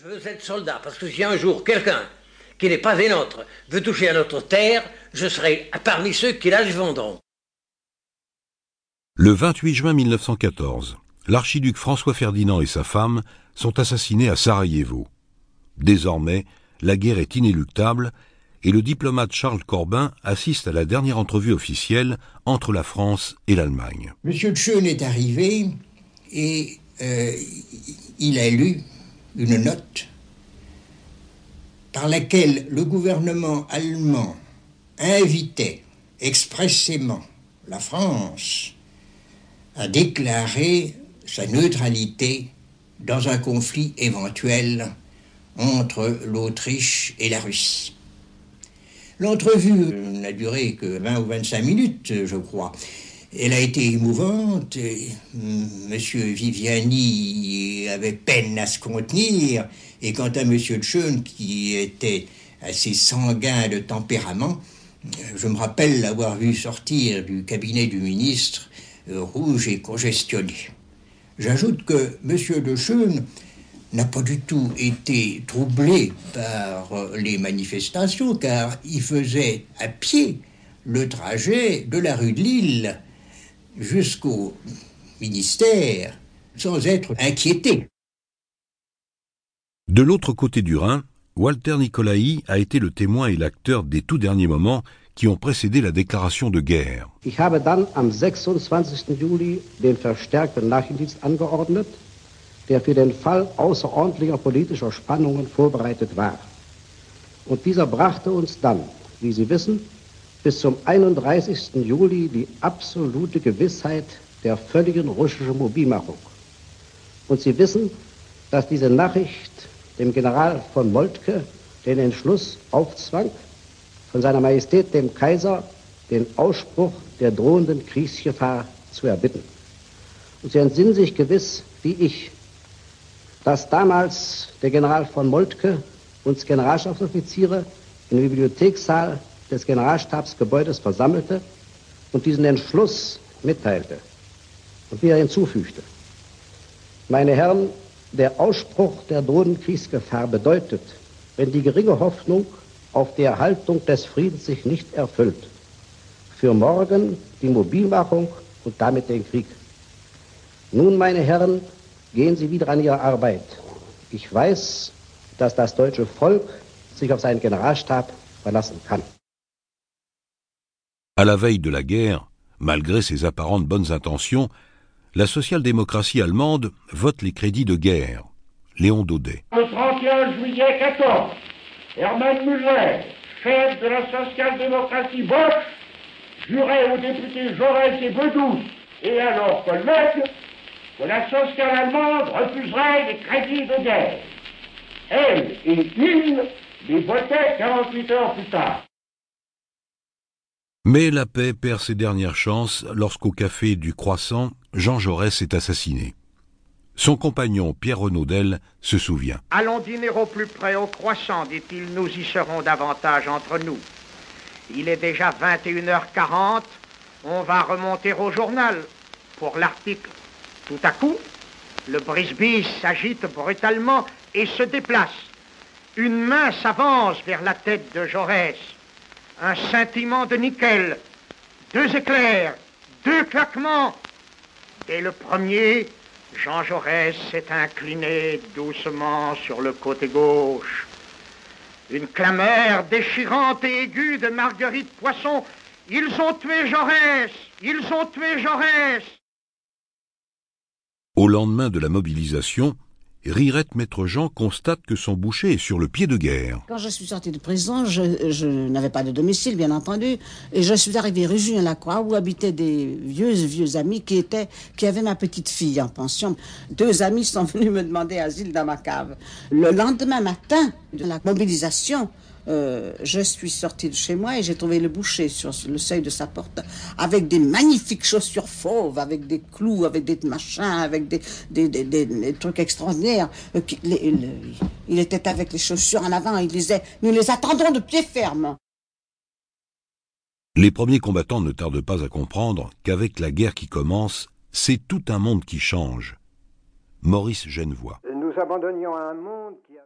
Je veux être soldat, parce que si un jour quelqu'un qui n'est pas des nôtres veut toucher à notre terre, je serai parmi ceux qui la défendront. Le 28 juin 1914, l'archiduc François Ferdinand et sa femme sont assassinés à Sarajevo. Désormais, la guerre est inéluctable et le diplomate Charles Corbin assiste à la dernière entrevue officielle entre la France et l'Allemagne. Monsieur Tschön est arrivé et euh, il a lu une note par laquelle le gouvernement allemand invitait expressément la France à déclarer sa neutralité dans un conflit éventuel entre l'Autriche et la Russie. L'entrevue n'a duré que 20 ou 25 minutes, je crois. Elle a été émouvante. Monsieur Viviani avait peine à se contenir. Et quant à Monsieur Tschön, qui était assez sanguin de tempérament, je me rappelle l'avoir vu sortir du cabinet du ministre euh, rouge et congestionné. J'ajoute que Monsieur de Schön n'a pas du tout été troublé par euh, les manifestations, car il faisait à pied le trajet de la rue de Lille jusqu'au ministère sans être inquiété. De l'autre côté du Rhin, Walter Nicolai a été le témoin et l'acteur des tout derniers moments qui ont précédé la déclaration de guerre. Ich habe dann am 26. Juli den verstärkten Nachrichtendienst angeordnet der für den Fall außerordentlicher politischer Spannungen vorbereitet war. Und dieser brachte uns dann, wie Sie wissen, bis zum 31. Juli die absolute Gewissheit der völligen russischen Mobilmachung. Und Sie wissen, dass diese Nachricht dem General von Moltke den Entschluss aufzwang, von seiner Majestät dem Kaiser den Ausspruch der drohenden Kriegsgefahr zu erbitten. Und Sie entsinnen sich gewiss, wie ich dass damals der General von Moltke uns Generalstabsoffiziere im Bibliothekssaal des Generalstabsgebäudes versammelte und diesen Entschluss mitteilte und wieder hinzufügte. Meine Herren, der Ausspruch der drohenden Kriegsgefahr bedeutet, wenn die geringe Hoffnung auf die Erhaltung des Friedens sich nicht erfüllt, für morgen die Mobilmachung und damit den Krieg. Nun, meine Herren, Gehen Sie wieder an Ihre Arbeit. Ich weiß, dass das deutsche Volk sich auf seinen Generalstab verlassen kann. À la veille de la guerre, malgré ses apparentes bonnes intentions, la social-démocratie allemande vote les crédits de guerre. Léon Daudet. Le 31 juillet 14, Hermann Müller, chef de la social-démocratie Bosch, jurait aux députés Jaurès et Bedouce et alors collègues que la sociale allemande refuserait les crédits de guerre. Elle et il les votaient 48 heures plus tard. Mais la paix perd ses dernières chances lorsqu'au café du Croissant, Jean Jaurès est assassiné. Son compagnon Pierre Renaudel se souvient. Allons dîner au plus près au Croissant, dit-il, nous y serons davantage entre nous. Il est déjà 21h40, on va remonter au journal pour l'article tout à coup, le brisbee s'agite brutalement et se déplace. Une main s'avance vers la tête de Jaurès. Un scintillement de nickel, deux éclairs, deux claquements. Dès le premier, Jean Jaurès s'est incliné doucement sur le côté gauche. Une clameur déchirante et aiguë de Marguerite Poisson. Ils ont tué Jaurès Ils ont tué Jaurès au lendemain de la mobilisation, Rirette Maître Jean constate que son boucher est sur le pied de guerre. Quand je suis sortie de prison, je, n'avais pas de domicile, bien entendu, et je suis arrivée rue Julien-Lacroix, où habitaient des vieux vieux amis qui étaient, qui avaient ma petite fille en pension. Deux amis sont venus me demander asile dans ma cave. Le lendemain matin de la mobilisation, euh, je suis sortie de chez moi et j'ai trouvé le boucher sur le seuil de sa porte avec des magnifiques chaussures fauves, avec des clous, avec des machins, avec des, des, trucs extraordinaires. Euh, il était avec les chaussures en avant, il disait Nous les attendons de pied ferme. Les premiers combattants ne tardent pas à comprendre qu'avec la guerre qui commence, c'est tout un monde qui change. Maurice Genevoix. Nous abandonnions un monde qui